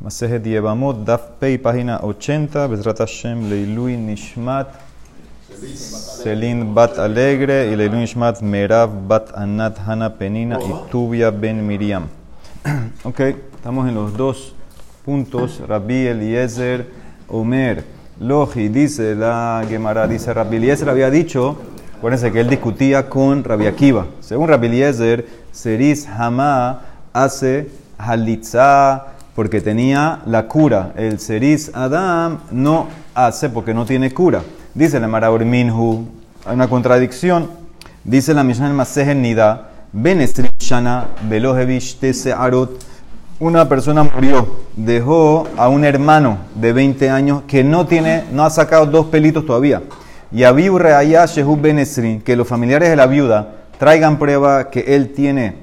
Masejet Yevamot, Daf Pei, página 80, Bezrat Hashem, Leilui Nishmat, Selin Bat Alegre y Leilui Nishmat, Merav Bat Anat Hana Penina y Tubia Ben Miriam. ok, estamos en los dos puntos, Rabbi Eliezer Omer. Logi dice la Gemara, dice Rabbi Eliezer había dicho, acuérdense que él discutía con Rabbi Akiva. Según Rabbi Eliezer, Seris Hama hace halitza porque tenía la cura. El Seris Adam no hace porque no tiene cura. Dice la Maraur Minhu, hay una contradicción. Dice la Mishnah en Masejen Nida, Shana Velohevish Arot. Una persona murió, dejó a un hermano de 20 años que no tiene, no ha sacado dos pelitos todavía. Y Abiu Reaya Shehu que los familiares de la viuda traigan prueba que él tiene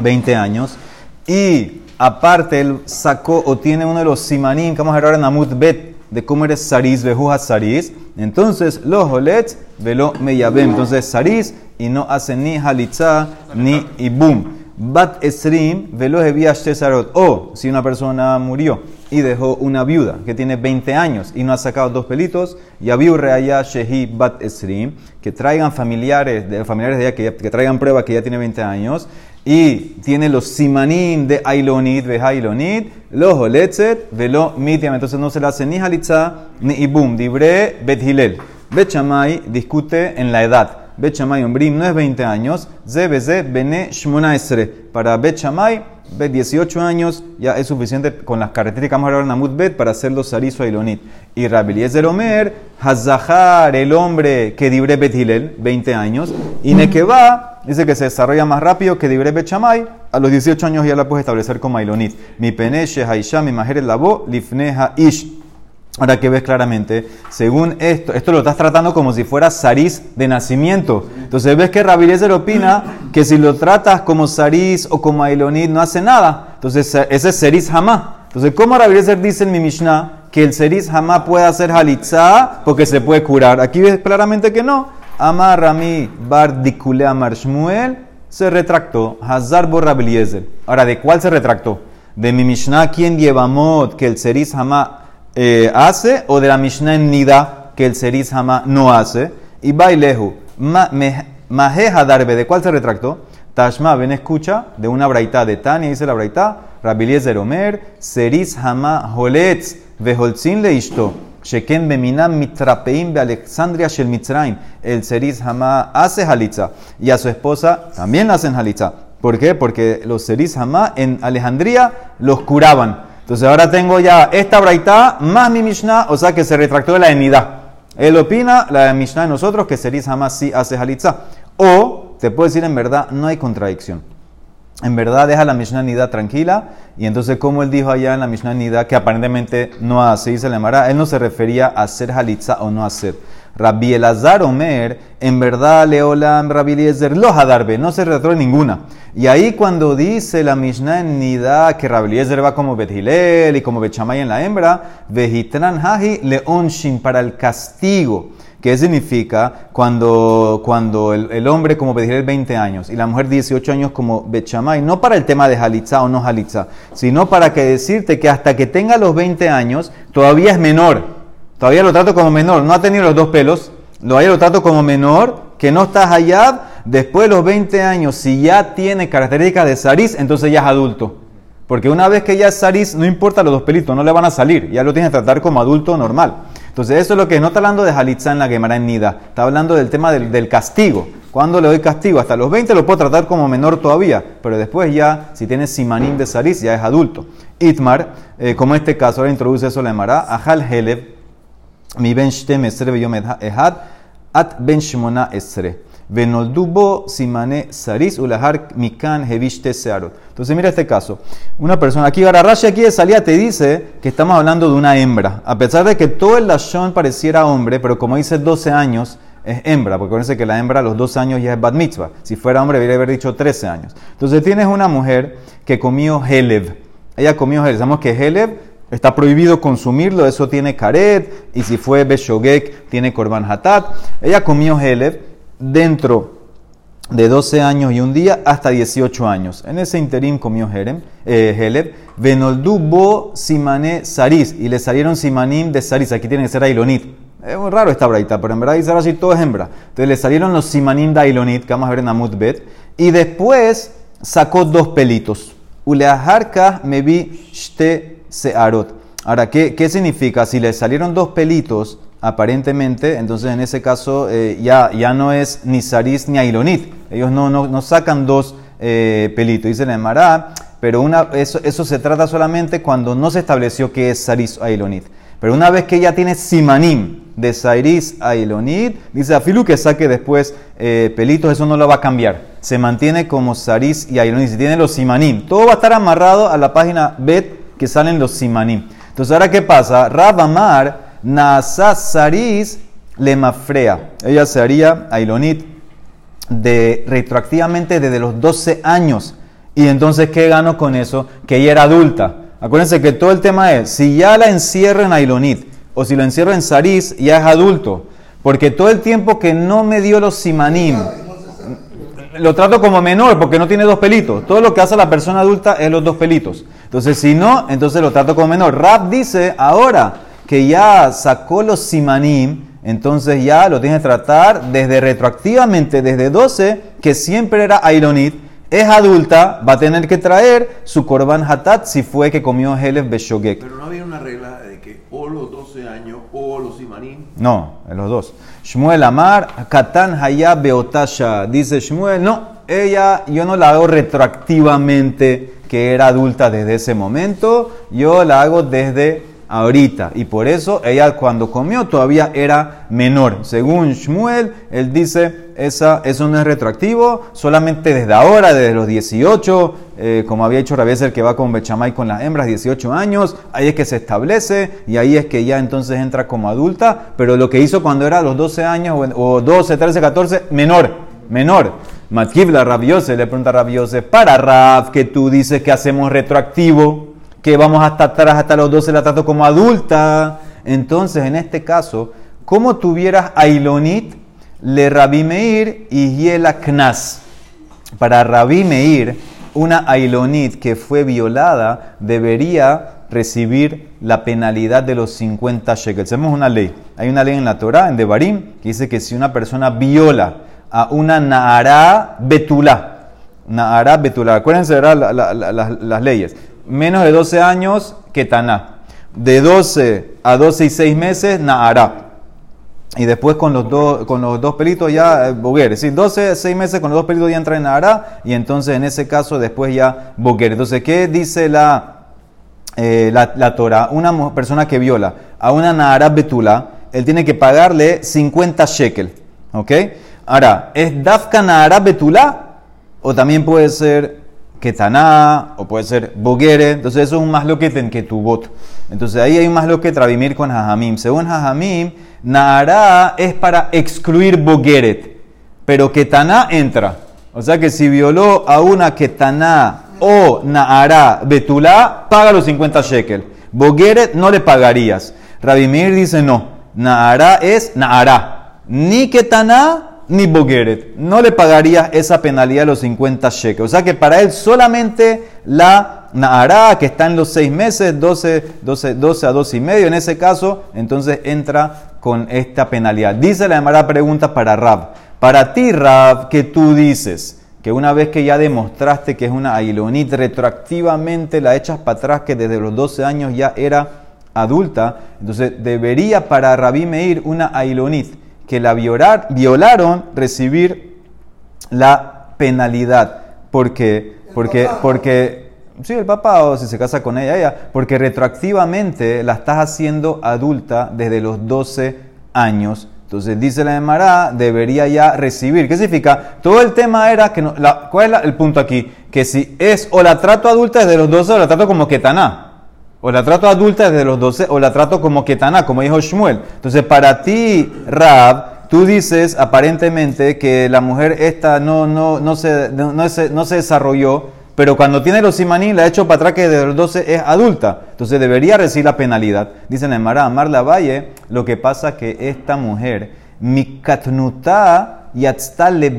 20 años. Y aparte él sacó o tiene uno de los simanim que vamos a ver ahora en Amut Bet, de cómo eres saris, bejuja saris, entonces los holets velo meyabem, entonces saris y no hace ni halitza ni ibum. Bat esrim velo sarot. O si una persona murió y dejó una viuda que tiene 20 años y no ha sacado dos pelitos, y abiu reaya shehi bat esrim, que traigan familiares de familiares de ella que, que traigan prueba que ya tiene 20 años y tiene los simanim de Ailonit, ve Ailonit, los Oletzet, velo Mitiam. Entonces no se le hace ni Halitza ni Ibum. Dibre Bet Hilel. Bet discute en la edad. Bet Shamay Ombrim no es 20 años. Zebeze Bene Shmonaesre. Para Bet 18 años ya es suficiente con las características que vamos a hablar en Amut Bet para hacer los Sarizo Ailonit. Y Rabbi Eliezer Omer, Hazahar, el hombre que Dibre Bet Hilel, 20 años. Y Nekeba dice que se desarrolla más rápido que Dibre Bechamay. A los 18 años ya la puedes establecer como Ailonit. Mi peneche, Haisha, mi el labo, lifneja, ish. Ahora que ves claramente, según esto, esto lo estás tratando como si fuera Saris de nacimiento. Entonces ves que Rabilezer opina que si lo tratas como Saris o como Ailonit no hace nada. Entonces ese es Seris Hamá. Entonces, ¿cómo Rabilezer dice en mi Mishnah que el Seris Hamá puede hacer Halitzá porque se puede curar? Aquí ves claramente que no. Amar Rami Bar Dikule Amar Shmuel se retractó. Hazar Borrabliezer. Ahora, ¿de cuál se retractó? ¿De mi Mishnah quien lleva mod que el Seris Hama eh, hace? ¿O de la Mishnah en Nida que el Seris Hama no hace? Y Bailehu. Mahe Hadarbe. ¿De cuál se retractó? Tashma, ven escucha de una braita de Tania, dice la braita. Rabiliezer Omer. Seris Hama Holetz. Veholzin le ishto. Sheken Beminam Mitrapeim de Alexandria Shel Mitzraim. El Seris Hamá hace halitza y a su esposa también hacen halitza. ¿Por qué? Porque los Seris Hamá en Alejandría los curaban. Entonces ahora tengo ya esta braita más mi Mishnah, o sea que se retractó de la enidad. Él opina, la Mishnah de nosotros, que Seris Hamá sí hace halitza. O te puedo decir en verdad, no hay contradicción en verdad deja la Mishnah Nida tranquila. Y entonces, como él dijo allá en la Mishnah Nida, que aparentemente no hace, dice la Mara, él no se refería a hacer halitza o no hacer. Rabbi Elazar Omer, en verdad, Leolam, Rabbi Eliezer, lo hadarbe, no se retró ninguna. Y ahí cuando dice la Mishnah en Nida que Rabbi Eliezer va como Bethilel y como Bechamay en la hembra, Vejitran Haji Leonshin para el castigo ¿Qué significa cuando, cuando el, hombre como pedir 20 años y la mujer 18 años como Bechamay? No para el tema de Jalitza o no Jalitza, sino para que decirte que hasta que tenga los 20 años todavía es menor. Todavía lo trato como menor. No ha tenido los dos pelos. Todavía lo trato como menor, que no está allá. Después de los 20 años, si ya tiene características de Saris, entonces ya es adulto. Porque una vez que ya es Saris, no importa los dos pelitos, no le van a salir. Ya lo tienes que tratar como adulto normal. Entonces, eso es lo que no está hablando de Halitza en la Gemara en Nida. Está hablando del tema del, castigo. Cuando le doy castigo? Hasta los 20 lo puedo tratar como menor todavía, pero después ya, si tiene simanín de saris, ya es adulto. Itmar, eh, como este caso, ahora introduce eso la Gemara. Ajal Helev, mi ben shtem esre ehad, at ben shmona esre. Venoldubo simane saris ulahar mikan hevishte searot. Entonces mira este caso. Una persona, aquí Gararashi aquí de salida te dice que estamos hablando de una hembra. A pesar de que todo el lashon pareciera hombre, pero como dice 12 años, es hembra, porque acuérdense que la hembra a los 12 años ya es bat mitzvah. Si fuera hombre, debería haber dicho 13 años. Entonces tienes una mujer que comió helev. Ella comió helev. Sabemos que helev está prohibido consumirlo, eso tiene karet, y si fue beshogek, tiene korban hatat. Ella comió helev dentro de 12 años y un día hasta 18 años. En ese interim comió Jerem, eh, Heleb, Benoldu bo simane saris, y le salieron simanim de saris, aquí tiene que ser ailonit. Es raro esta braita, pero en verdad dice así todo es hembra. Entonces le salieron los simanim de ailonit, que vamos a ver en Amut Bet, y después sacó dos pelitos. Uleaharka me vi shte searot. Ahora, ¿qué, ¿qué significa? Si le salieron dos pelitos, aparentemente, entonces en ese caso eh, ya, ya no es ni saris ni ailonit. Ellos no, no, no sacan dos eh, pelitos. Dice la Emara, pero una, eso, eso se trata solamente cuando no se estableció que es saris o ailonit. Pero una vez que ya tiene simanim de saris a ailonit, dice Afilu que saque después eh, pelitos, eso no lo va a cambiar. Se mantiene como saris y ailonit. Si tiene los simanim, todo va a estar amarrado a la página bet que salen los simanim. Entonces, ¿ahora qué pasa? Rabamar Nasa Saris le mafrea. Ella se haría Ailonit de, retroactivamente desde los 12 años. Y entonces, ¿qué gano con eso? Que ella era adulta. Acuérdense que todo el tema es, si ya la encierro en Ailonit o si lo encierro en Saris, ya es adulto. Porque todo el tiempo que no me dio los simanim, lo trato como menor porque no tiene dos pelitos. Todo lo que hace la persona adulta es los dos pelitos. Entonces, si no, entonces lo trato como menor. Rap dice, ahora, que ya sacó los simanim, entonces ya lo tiene que tratar desde retroactivamente, desde 12, que siempre era Aironit, es adulta, va a tener que traer su korban hatat si fue que comió Helef Beshogek. Pero no había una regla de que o los 12 años o los simanim. No, en los dos. Shmuel Amar, Katan Haya Beotasha. Dice Shmuel, no, ella, yo no la hago retroactivamente que era adulta desde ese momento, yo la hago desde ahorita. Y por eso ella cuando comió todavía era menor. Según Shmuel, él dice, esa, eso no es retroactivo, solamente desde ahora, desde los 18, eh, como había hecho Rabieser que va con Bechamay con las hembras, 18 años, ahí es que se establece y ahí es que ya entonces entra como adulta, pero lo que hizo cuando era los 12 años o, 12, 13, 14, menor, menor. Matkivla Rabiose le pregunta a Rabiose, para Rab, que tú dices que hacemos retroactivo, que vamos hasta atrás, hasta los 12 la trato como adulta. Entonces, en este caso, como tuvieras Ailonit, le Rabí Meir y Yela Knas. Para Rabí Meir, una Ailonit que fue violada debería recibir la penalidad de los 50 shekels. Hacemos una ley. Hay una ley en la Torah, en Devarim, que dice que si una persona viola a una Naara Betulá, Naara Betulá, acuérdense de las leyes menos de 12 años, Ketaná. De 12 a 12 y 6 meses, Nahará. Y después con los, dos, con los dos pelitos ya, eh, Boguer. Es decir, 12, 6 meses con los dos pelitos ya entra en Nahará. Y entonces en ese caso después ya Boguer. Entonces, ¿qué dice la, eh, la, la, Torah? Una persona que viola a una Nahará Betula, él tiene que pagarle 50 shekel. ¿Ok? Ahora, ¿es Dafka Nahará Betula? O también puede ser Ketaná, o puede ser Boguere, entonces eso es un más loquete en Ketubot. Entonces ahí hay un más loquete Rabimir con Jajamim. Según Jajamim, Naara es para excluir Bogueret, pero Ketaná entra. O sea que si violó a una Ketaná o Naara Betulá, paga los 50 shekel. Bogueret no le pagarías. Rabimir dice no, Naara es Naara. Ni Ketaná ni Bogeret. No le pagaría esa penalidad de los 50 shekels. O sea que para él solamente la Nahara, que está en los 6 meses, 12, 12, 12 a 12 y medio, en ese caso, entonces entra con esta penalidad. Dice la Emara pregunta para Rab. Para ti, Rab, que tú dices que una vez que ya demostraste que es una ailonit, retroactivamente la echas para atrás, que desde los 12 años ya era adulta, entonces debería para Rabí Meir una ailonit que la violar, violaron recibir la penalidad. Porque, porque, porque, sí, el papá o si se casa con ella, ella, porque retroactivamente la estás haciendo adulta desde los 12 años. Entonces dice la Emara, debería ya recibir. ¿Qué significa? Todo el tema era que, no, la, ¿cuál es el punto aquí? Que si es o la trato adulta desde los 12 o la trato como ketaná. O la trato adulta desde los 12, o la trato como ketana, como dijo Shmuel. Entonces, para ti, Rab, tú dices aparentemente que la mujer esta no, no, no, se, no, se, no se desarrolló, pero cuando tiene los simaní, la ha hecho para atrás que desde los 12 es adulta. Entonces, debería recibir la penalidad. Dicen en Mara, Amar la Valle, lo que pasa que esta mujer, mikatnuta yatztal le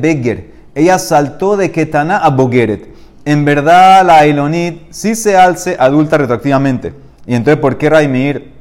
ella saltó de Ketana a Bogeret. En verdad, la Ailonit sí se alce adulta retroactivamente. Y entonces, ¿por qué Raimir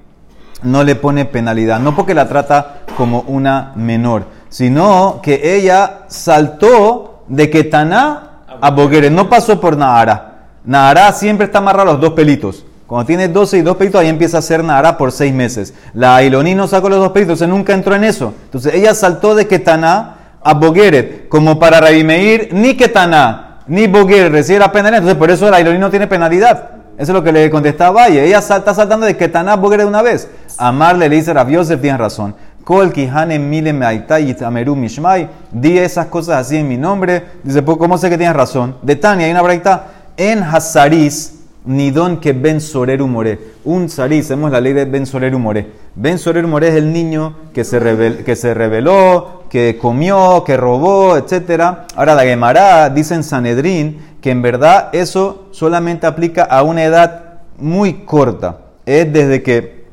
no le pone penalidad? No porque la trata como una menor, sino que ella saltó de Ketana a Bogeret. No pasó por Nahara. Nahara siempre está amarrado a los dos pelitos. Cuando tiene 12 y dos pelitos, ahí empieza a ser Nahara por seis meses. La Ailoní no sacó los dos pelitos, entonces nunca entró en eso. Entonces ella saltó de Ketana a Bogeret, como para Rabimeir, ni Ketana, ni Bogeret recibe penalidad. Entonces por eso la Ailoní no tiene penalidad. Eso es lo que le contestaba Valle. Ella está saltando de Ketana a Bogeret una vez. Amarle le dice Rav Yosef, tienes razón. Kol kihane mile y tameru mishmai. Di esas cosas así en mi nombre. Dice, pues, ¿cómo sé que tienes razón? De Tania, hay una braita en Hazaris Nidón que Ben Soreru More. Un saris, hacemos la ley de Ben Soreru More. Ben Soreru More es el niño que se, que se rebeló, que comió, que robó, etc. Ahora la Gemara dice en Sanedrín que en verdad eso solamente aplica a una edad muy corta. Es desde que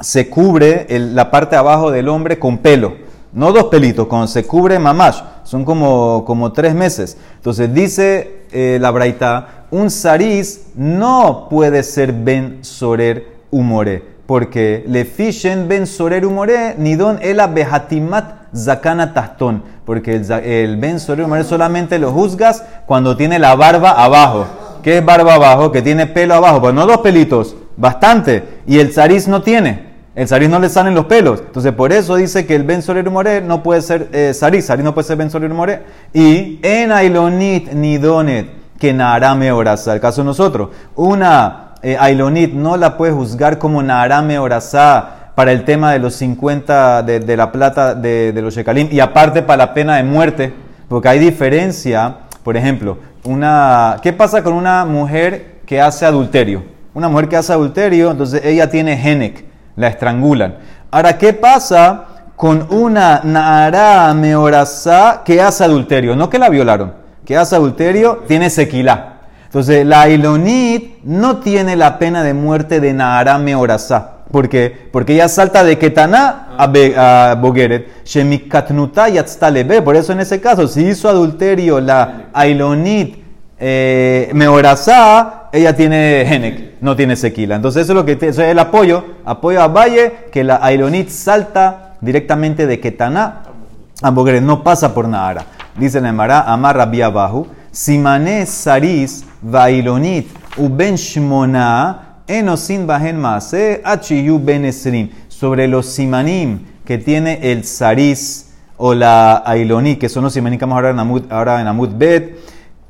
se cubre la parte abajo del hombre con pelo. No dos pelitos, cuando se cubre mamash, son como, como tres meses. Entonces dice eh, la braita, un saris no puede ser ben sorer humore, porque le fishen ben sorer humore don ela behatimat zakana tastón, porque el, ben sorer humore solamente lo juzgas cuando tiene la barba abajo. ¿Qué es barba abajo? Que tiene pelo abajo, pues no dos pelitos, bastante, y el saris no tiene. El saris no le salen los pelos. Entonces, por eso dice que el Ben Soler More no puede ser eh, saris. No puede ser Ben Soler More. Y en Ailonit Nidonet que Naarame Orasa. El caso de nosotros, una eh, Ailonit no la puede juzgar como Naarame Orasa para el tema de los 50 de, la plata de, los Shekalim y aparte para la pena de muerte, porque hay diferencia, por ejemplo, una, ¿qué pasa con una mujer que hace adulterio? Una mujer que hace adulterio, entonces ella tiene Genek, la estrangulan. Ahora, ¿qué pasa con una Naarame Orasa que hace adulterio? No que la violaron que hace adulterio, tiene sequilá. Entonces, la Ilonit no tiene la pena de muerte de Naarame Orasá. ¿Por qué? Porque ella salta de Ketaná a, Bogeret. Shemikatnuta yatztalebe. Por eso en ese caso, si hizo adulterio la Ailonit eh, Meorasá, ella tiene Genek, no tiene sequila. Entonces eso es lo que eso es el apoyo, apoyo a Valle, que la Ailonit salta directamente de Ketaná a Bogeret, no pasa por Nahara. Dice la Emara, Amar Rabbi Abahu, Simane Saris Vailonit Uben Shmona Enosin Bahen Maase Achiyu Ben Esrim. Sobre los simanim que tiene el Saris o la Ailonit, que son los simanim que vamos a hablar ahora en Amud Bet,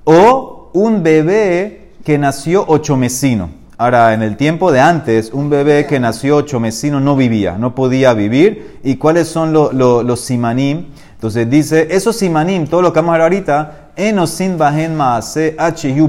o un bebé que nació ocho mesino. Ahora, en el tiempo de antes, un bebé que nació ocho mesino no vivía, no podía vivir. ¿Y cuáles son los simanim? Entonces dice, esos simanim, todo lo que vamos a ver ahorita, enosin bahen maase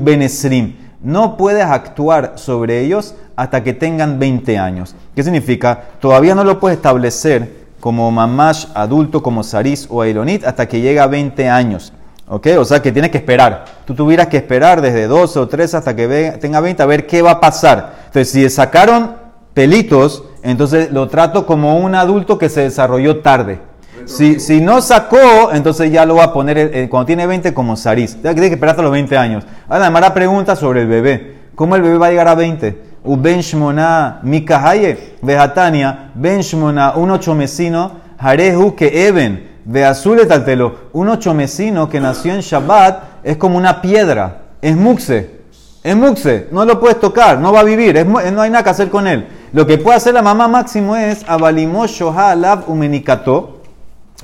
benesrim. No puedes actuar sobre ellos hasta que tengan 20 años. ¿Qué significa? Todavía no lo puedes establecer como mamash adulto, como saris o ailonit, hasta que llega a 20 años. ¿Ok? O sea que tienes que esperar. Tú tuvieras que esperar desde 12 o 13 hasta que tenga 20 a ver qué va a pasar. Entonces, si sacaron pelitos, entonces lo trato como un adulto que se desarrolló tarde. Si, si, no sacó, entonces ya lo va a poner eh, cuando tiene 20 como Saris. Tiene que esperar hasta los 20 años. Ahora, la pregunta sobre el bebé. ¿Cómo el bebé va a llegar a 20? Uben Shmona Mikahaye Vejatania Ben Shmona un ochomecino Harehu que Eben Veazule Taltelo un ochomecino que nació en Shabbat es como una piedra. Es muxe. Es muxe. No lo puedes tocar. No va a vivir. no hay nada que hacer con él. Lo que puede hacer la mamá máximo es Abalimo Shoha Alav Umenikato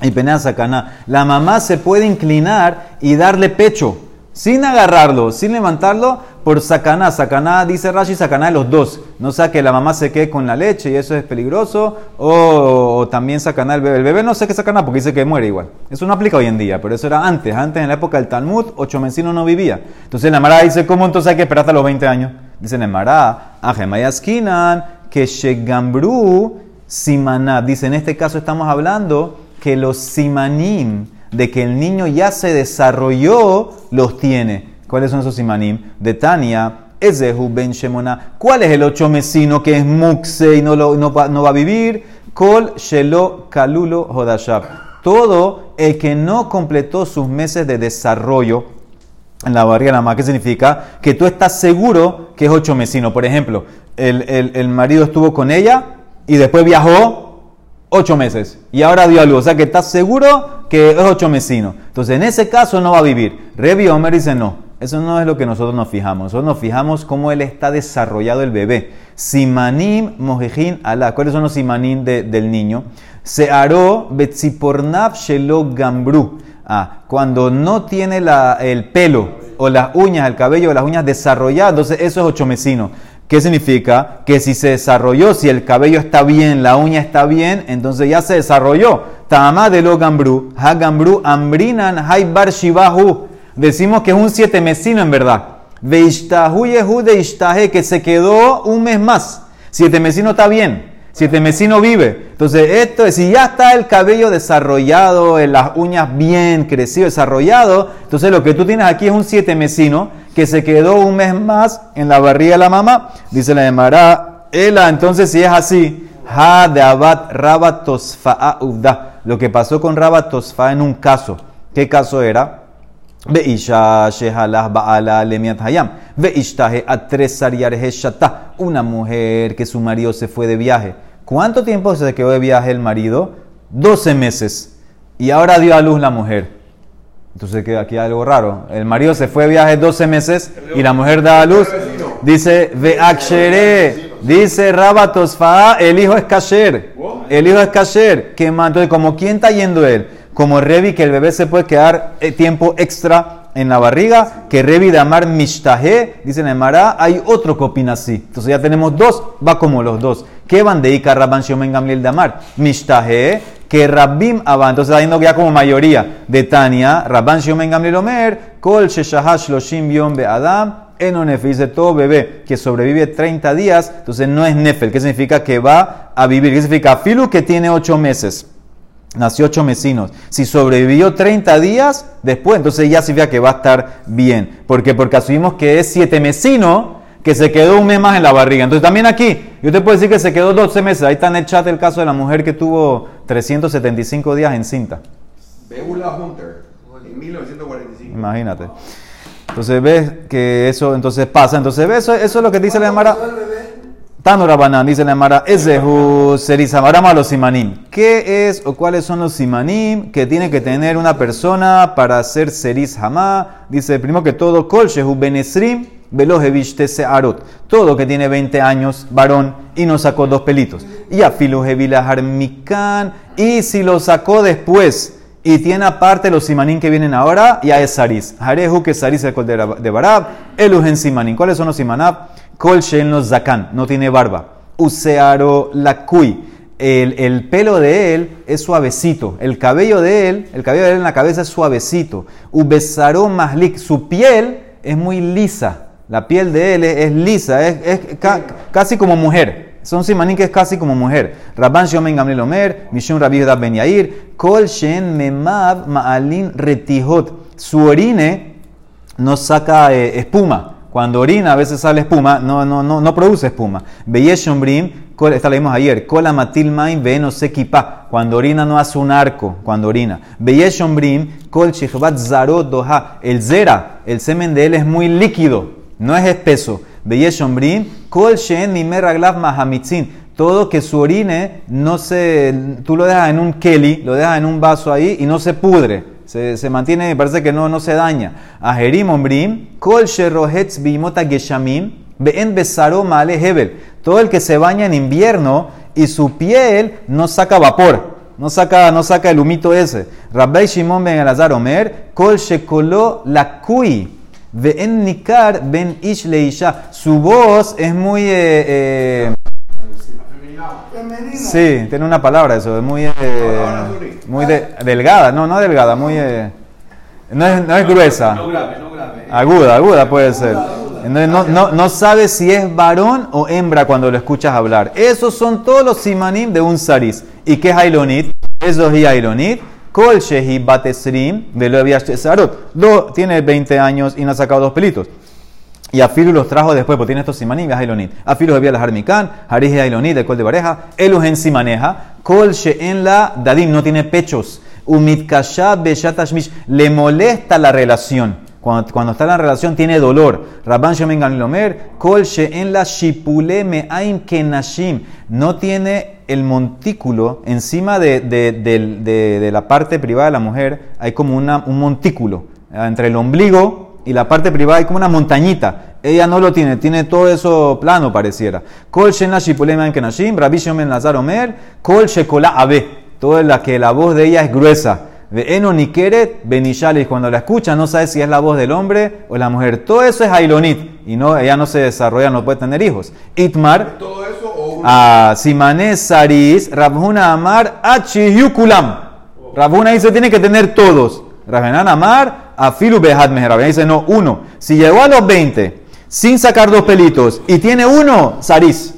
y penea sacana. La mamá se puede inclinar y darle pecho, sin agarrarlo, sin levantarlo, por sacaná. Sacaná, dice Rashi, sacaná de los dos. No sea que la mamá se quede con la leche y eso es peligroso, o, también sacaná el bebé. El bebé no sé qué sacaná porque dice que muere igual. Eso no aplica hoy en día, pero eso era antes. Antes, en la época del Talmud, ocho mencinos no vivía. Entonces la Mara dice, ¿cómo entonces hay que esperar hasta los 20 años? Dice la Mara, Ajemayaskinan, que Shegambru Simaná. Dice, en este caso estamos hablando que los simanim de que el niño ya se desarrolló los tiene. ¿Cuáles son esos simanim? De Tania, Ezehu ben Shemona. ¿Cuál es el ocho mesino que es muxe y no, va a vivir? Kol Shelo Kalulo Hodashab. todo el que no completó sus meses de desarrollo en la barriga de la mamá, ¿qué significa? Que tú estás seguro que es ocho mesino. Por ejemplo, el marido estuvo con ella y después viajó ocho meses y ahora dio a luz. O sea que estás seguro que es ocho mesino. Entonces, en ese caso no va a vivir. Revi Omer dice no. Eso no es lo que nosotros nos fijamos. Nosotros nos fijamos cómo él está desarrollado el bebé. Simanim mojejin alá. ¿Cuáles son los simanim de- del niño? Searó betzipornav shelo gambru. Ah, cuando no tiene el pelo o las uñas, el cabello o las uñas desarrolladas, entonces eso es ocho mesino. ¿Qué significa? Que si se desarrolló, si el cabello está bien, la uña está bien, entonces ya se desarrolló. Tama de lo gambru, ha gambru, ambrinan, hay bar shivahu. Decimos que es un siete mesino en verdad. Veishtahu que se quedó un mes más. Siete mesino está bien. Siete mesino vive. Entonces, esto es, si ya está el cabello desarrollado, en las uñas bien crecido, desarrollado, entonces lo que tú tienes aquí es un siete mesino que se quedó un mes más en la barriga de la mamá. Dice la Emara, Ela, entonces si es así, ha de abat rabat tosfa'a uvda. Lo que pasó con rabat tosfa en un caso. ¿Qué caso era? Veisha shehalah ba'ala lemiat hayam. Veishtahe atresar yarhe shata. Una mujer que su marido se fue de viaje. ¿Cuánto tiempo se quedó de viaje el marido? 12 meses. Y ahora dio a luz la mujer. Entonces queda aquí algo raro. El marido se fue de viaje 12 meses y la mujer da a luz. Dice, Veakshere. Dice Rabatosfa, el hijo es kasher. El hijo es kasher. ¿Qué más? Entonces, como quién está yendo él? Como Revi, que el bebé se puede quedar eh, tiempo extra en la barriga, que Revi de Amar Mishtahe, dice en hay otro que opina así. Entonces ya tenemos dos, va como los dos. ¿Qué van de Ika Rabban Shomen Gamliel de Amar? Mishtahe, que Rabbim Abba, entonces está yendo ya como mayoría de Tania, Rabban Shomen Gamliel Omer, Kol Sheshahash Loshim Yom Be Adam, Enonefe, dice todo bebé que sobrevive 30 días, entonces no es Nefel. ¿Qué significa? Que va a vivir. ¿Qué significa? Filu que tiene 8 meses. Nació ocho mesinos. Si sobrevivió 30 días después, entonces ya significa que va a estar bien. ¿Por qué? Porque asumimos que es siete mesino que se quedó un mes más en la barriga. Entonces también aquí, yo te puedo decir que se quedó 12 meses. Ahí está en el chat el caso de la mujer que tuvo 375 días en cinta. Beula Hunter, en 1945. Imagínate. Entonces ves que eso entonces pasa. Entonces ves, eso, eso es lo que dice la Emara. Tano Rabanán, dice la Emara, Ezehu Serizam. Ahora vamos a los simanim. ¿Qué es o cuáles son los simanim que tiene que tener una persona para ser Seriz Hamá? Dice, primero que todo, Kol Shehu Benesrim Arot. Todo que tiene 20 años, varón, y no sacó dos pelitos. Y Afilu Hevilahar Mikan, y si lo sacó después, y tiene aparte los simanim que vienen ahora, ya es Saris. Harehu que Saris el de Rab- de Barab, Eluhen simanim. ¿Cuáles son los simanab? Kol Shen los Zakan, no tiene barba. Usearo Lakui. El, el pelo de él es suavecito. El cabello de él, el cabello de él en la cabeza es suavecito. Ubesaro Mahlik. Su piel es muy lisa. La piel de él es, lisa, es, es ca- casi como mujer. Son simanim que es casi como mujer. Rabban Shomen Gamliel Omer, Mishum Rabbi Ben Yair, Shen Memav Ma'alin Retihot. Su orine no saca eh, espuma. Cuando orina a veces sale espuma, no, no, no, no produce espuma. Kol- esta la vimos ayer, Kola matil main ve no se kipa. Cuando orina no hace un arco, cuando orina. Beyeshombrim, kol shichvat zarot doha. El zera, el semen de él es muy líquido, no es espeso. Beyeshombrim, kol shen nimer raglav mahamitzin. Todo que su orine no se, tú lo dejas en un keli, lo dejas en un vaso ahí y no se pudre. Se, se mantiene, parece que no, no se daña. Ajerim ombrim, kol sherohetz bimota geshamim, be'en besaro male hebel. Todo el que se baña en invierno y su piel no saca vapor, no saca, no saca el humito ese. Rabbi Shimon ben Elazar Omer, kol shekolo lakui, ve'en nikar ben ish leisha. Su voz es muy... eh, eh, Sí, tiene una palabra eso, es muy, eh, muy de- delgada, no, no delgada, muy, eh, no, es, no es gruesa, No grave, no grave. aguda, aguda puede ser. No, no, no sabes si es varón o hembra cuando lo escuchas hablar. Esos son todos los simanim de un saris. ¿Y qué es Ailonit? Eso es Ailonit. Kol shehi batesrim de lo sarot. Tiene 20 años y no ha sacado dos pelitos. Y Afilu los trajo después, porque tiene estos simanim y Ailonit. Afilu había las Harmikan, Harij Ailonit, el col de pareja. Eluhen simaneja. Kol en la dadim no tiene pechos. Umitkasha beshat tashmish. Le molesta la relación. Cuando, cuando está en la relación tiene dolor. Rabban Shemen Gamilomer, Kol en la shipule me'aim kenashim. No tiene el montículo encima de, de- de- de la parte privada de la mujer. Hay como una, un montículo. Ah, Entre el ombligo y la parte privada hay como una montañita. Ella no lo tiene, tiene todo eso plano pareciera. Kol en la shipule me'aim kenashim. Rabbi Shemen Lazar Omer, Kol shekola abe. Todo la que la voz de ella es gruesa. De Eno Nikeret Benishali, cuando la escucha no sabe si es la voz del hombre o la mujer. Todo eso es Ailonit y no, ella no se desarrolla, no puede tener hijos. Itmar, ¿Todo eso o Simane Saris, Rabhuna Amar, Achiyukulam. Rabhuna dice tiene que tener todos. Rabhanan Amar, Afilu Behad Meher. Rabhanan dice no, uno. Si llegó a los 20 sin sacar dos pelitos y tiene uno, Saris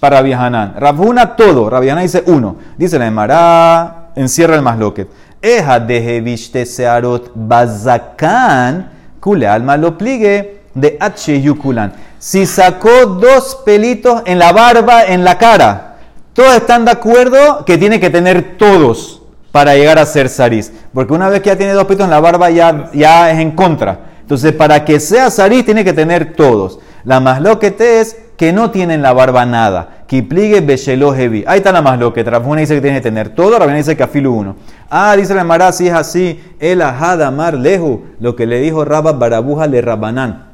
para Rabbi Rabhuna todo, Rabbi Hanan dice uno. Dice la Emara, encierra el masloquet. Eja de viste searot bazakan, kule alma lo pligue de H yukulan. Si sacó dos pelitos en la barba, en la cara, todos están de acuerdo que tiene que tener todos para llegar a ser Saris. Porque una vez que ya tiene dos pelitos en la barba, ya, ya es en contra. Entonces, para que sea Saris, tiene que tener todos. La masloquete es que no tienen la barba nada. Kipligue Beshelo Heavy. Ahí está la masloquete. Rafuna dice que tiene que tener todo, Rabina dice que afilu uno. Ah, dice la Mara, si es así, el Ahadamar Lehu, lo que le dijo Rabba Barabuja le Rabanán.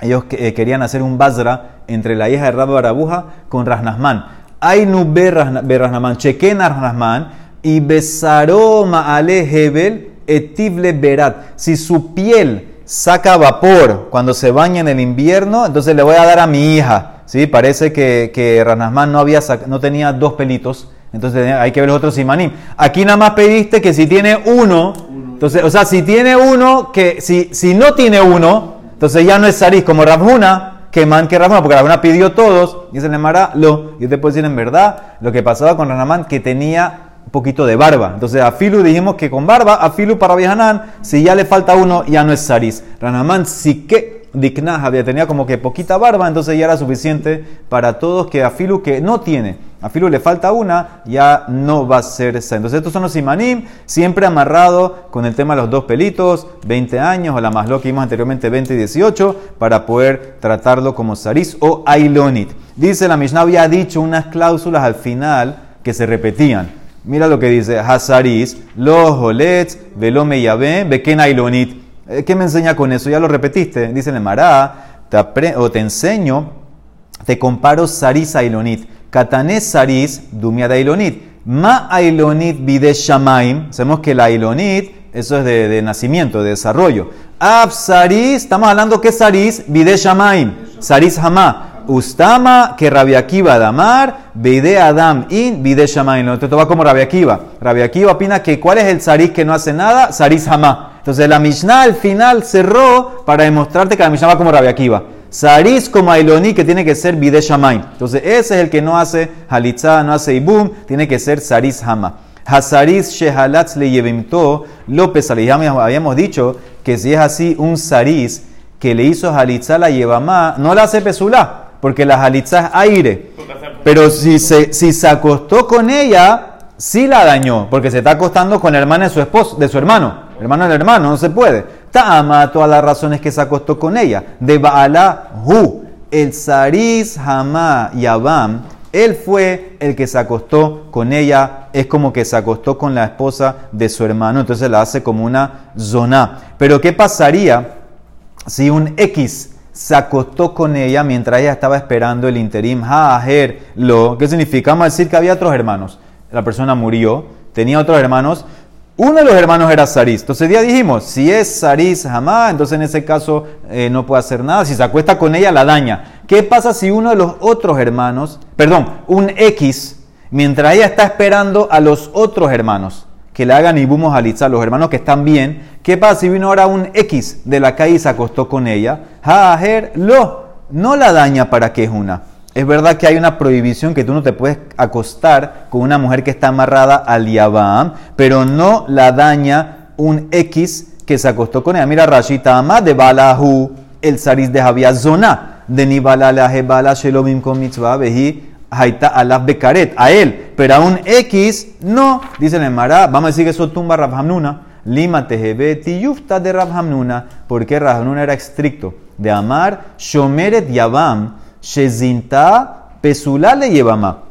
Ellos eh, querían hacer un basra entre la hija de Rabba Barabuja con Rasnasman. Ay nu Berrasnaman, chequen a Rasnasman y besaró Maale Hebel etible berat. Si su piel saca vapor cuando se baña en el invierno, entonces le voy a dar a mi hija. ¿sí? Parece que, que Rasnasman no, había no tenía dos pelitos, entonces hay que ver los otros simanim. Aquí nada más pediste que si tiene uno, entonces, o sea, si tiene uno, que si, si no tiene uno, entonces ya no es Saris como Rabhuna, que man que porque Rabhuna pidió todos, y se le mara lo. Y puedo decir en verdad lo que pasaba con Ranamán, que tenía un poquito de barba. Entonces a Filu dijimos que con barba, a Filu para Viajanán, si ya le falta uno, ya no es Saris. Ranamán sí que Diknah había tenía como que poquita barba, entonces ya era suficiente para todos que a Filu que no tiene. A Filu le falta una, ya no va a ser esa. Entonces estos son los simanim, siempre amarrado con el tema de los dos pelitos, 20 años, o la más lo que vimos anteriormente, 20 y 18, para poder tratarlo como saris o ailonit. Dice la Mishnah había dicho unas cláusulas al final que se repetían. Mira lo que dice, Hasaris, los holets, velome yabé, beken ailonit. Eh, ¿Qué me enseña con eso? Ya lo repetiste. Dice Mará, te o te enseño, te comparo saris ailonit. Katané saris, dumia de ailonit. Ma ailonit bide shamaim. Sabemos que la ailonit, eso es de, nacimiento, de desarrollo. Ab saris, estamos hablando que saris, bide shamaim. Saris hamá. Ustama que Rabbi Akiva damar, bide adam in, bide shamaim. No te toma como Rabbi Akiva. Opina que cuál es el saris que no hace nada, saris hamá. Entonces la Mishnah al final cerró para demostrarte que la Mishnah va como Rabbi Akiva. Saris como Ailoni que tiene que ser Bide Shamaim. Entonces ese es el que no hace Halitzah, no hace Ibum, tiene que ser Saris Hama. Hasaris Shehalatz le Yevimto López habíamos dicho que si es así, un Saris que le hizo Halitzah la Yevamá, no la hace Pesulá, porque la Halitzah es aire. Pero si se, si se acostó con ella, sí la dañó, porque se está acostando con la hermana de su esposo, de su hermano. Hermano del hermano, no se puede. Ta'ama, todas las razones que se acostó con ella. De Baala Hu, el Saris Hamá Yabam, él fue el que se acostó con ella, es como que se acostó con la esposa de su hermano, entonces la hace como una zona. Pero ¿qué pasaría si un X se acostó con ella mientras ella estaba esperando el interim Ha'aher lo? ¿Qué significa? Vamos decir que había otros hermanos. La persona murió, tenía otros hermanos. Uno de los hermanos era Saris. Entonces ya dijimos, si es Saris jamás, entonces en ese caso eh, no puede hacer nada. Si se acuesta con ella, la daña. ¿Qué pasa si uno de los otros hermanos, perdón, un X, mientras ella está esperando a los otros hermanos, que le hagan ibumos alitza, los hermanos que están bien, ¿qué pasa si vino ahora un X de la calle y se acostó con ella? Hajer lo, no la daña para que es una. Es verdad que hay una prohibición que tú no te puedes acostar con una mujer que está amarrada al Yabam, pero no la daña un X que se acostó con ella. Mira, Rashita Amad de Balahu, el Saris de Javia Zona, de Nibala la Hebala Shelomim con mitzvah, Haita alaf bekaret, a él, pero a un X no. Dice el Emara, vamos a decir que eso tumba Rabhamnuna. Lima tejebe tiyufta de Rabhamnuna, porque Rabhamnuna era estricto de amar Shomeret Yavam, Shezinta Pesulale Yevama.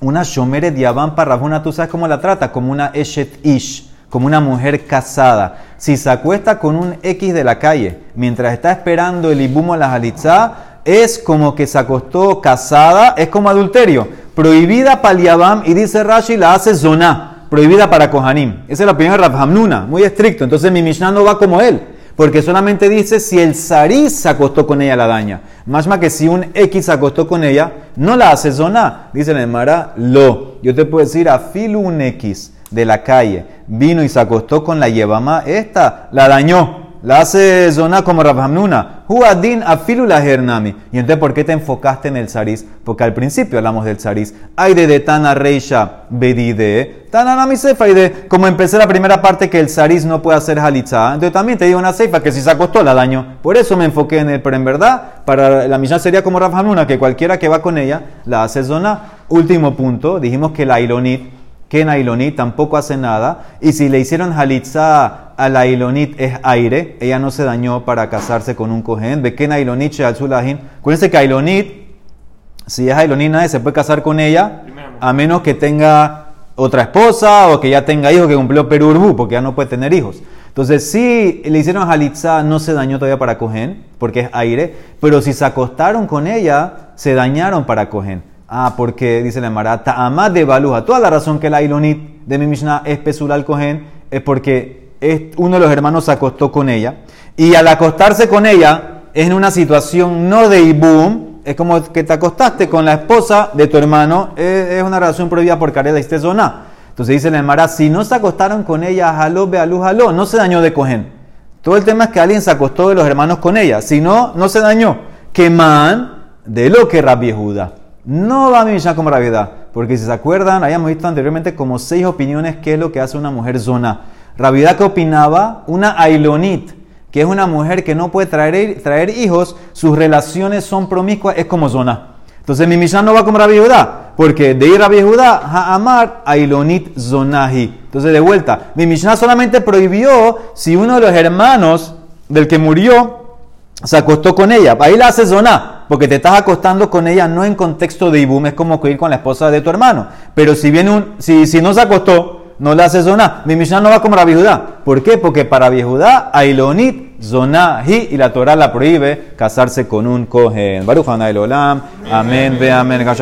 Una Shomeret Yavam para Rabhamnuna, tú sabes cómo la trata, como una Eshet Ish, como una mujer casada. Si se acuesta con un X de la calle mientras está esperando el Ibumo la Jalitza, es como que se acostó casada, es como adulterio. Prohibida para Yavam y dice Rashi la hace zona prohibida para Kohanim. Esa es la opinión de Rabhamnuna, muy estricto. Entonces mi Mishnah no va como él, porque solamente dice si el Saris se acostó con ella la daña. Más más que si un X se acostó con ella, no la hace zona. Dice el Mara, lo. Yo te puedo decir, afilo un X de la calle, vino y se acostó con la Yevama, esta la dañó la hace zona como Rabhamnuna. Huadin afilu la hernami. Y entonces, ¿por qué te enfocaste en el saris? Porque al principio hablamos del saris. Hay de Tana Reisha Bedide. Tananami Sefa. Y de como empecé la primera parte que el saris no puede hacer halitza. Entonces también te digo una seifa que si se acostó la daño. Por eso me enfoqué en él. Pero en verdad, para la misión sería como Rabhamnuna, que cualquiera que va con ella la hace zona. Último punto. Dijimos que la ilonit que Ilonit tampoco hace nada. Y si le hicieron halitza a la Ilonit es aire, ella no se dañó para casarse con un cohen. Ve que Ilonit al Sulahin. Acuérdense que Ilonit, si es Ilonit, nadie se puede casar con ella, a menos que tenga otra esposa o que ya tenga hijos, que cumplió Perú porque ya no puede tener hijos. Entonces, si le hicieron halitza, no se dañó todavía para cohen, porque es aire, pero si se acostaron con ella, se dañaron para cohen. Ah, porque dice la Marata, Amad de Baluja. Toda la razón que la Ilonit de mi Mishnah es Pesul al Cohen es porque uno de los hermanos se acostó con ella. Y al acostarse con ella, es en una situación no de Ibum, es como que te acostaste con la esposa de tu hermano, es, una relación prohibida por Carela y zona. Entonces dice la Emara, si no se acostaron con ella, jaló, bealú, jaló, no se dañó de Cohen. Todo el tema es que alguien se acostó de los hermanos con ella. Si no, no se dañó. Que man de lo que Rabbi Judá. No va a mi como gravedad, porque si se acuerdan, habíamos visto anteriormente como seis opiniones qué es lo que hace una mujer zona. Ravidad que opinaba, una ailonit, que es una mujer que no puede traer, traer hijos, sus relaciones son promiscuas, es como zona. Entonces mi Mishnah no va como Rabbi porque de ir a Judá, amar ailonit zonahi. Entonces de vuelta, mi Mishnah solamente prohibió si uno de los hermanos del que murió se acostó con ella. Ahí la hace zona, porque te estás acostando con ella no en contexto de ibum, es como ir con la esposa de tu hermano. Pero si viene un, si, si no se acostó, no le hace zona. Mi Mishnah no va como la Judá. ¿Por qué? Porque para Judá hay lonit, zona, hi, y la Torah la prohíbe casarse con un cohen. Baruch Olam, amén, ve amén.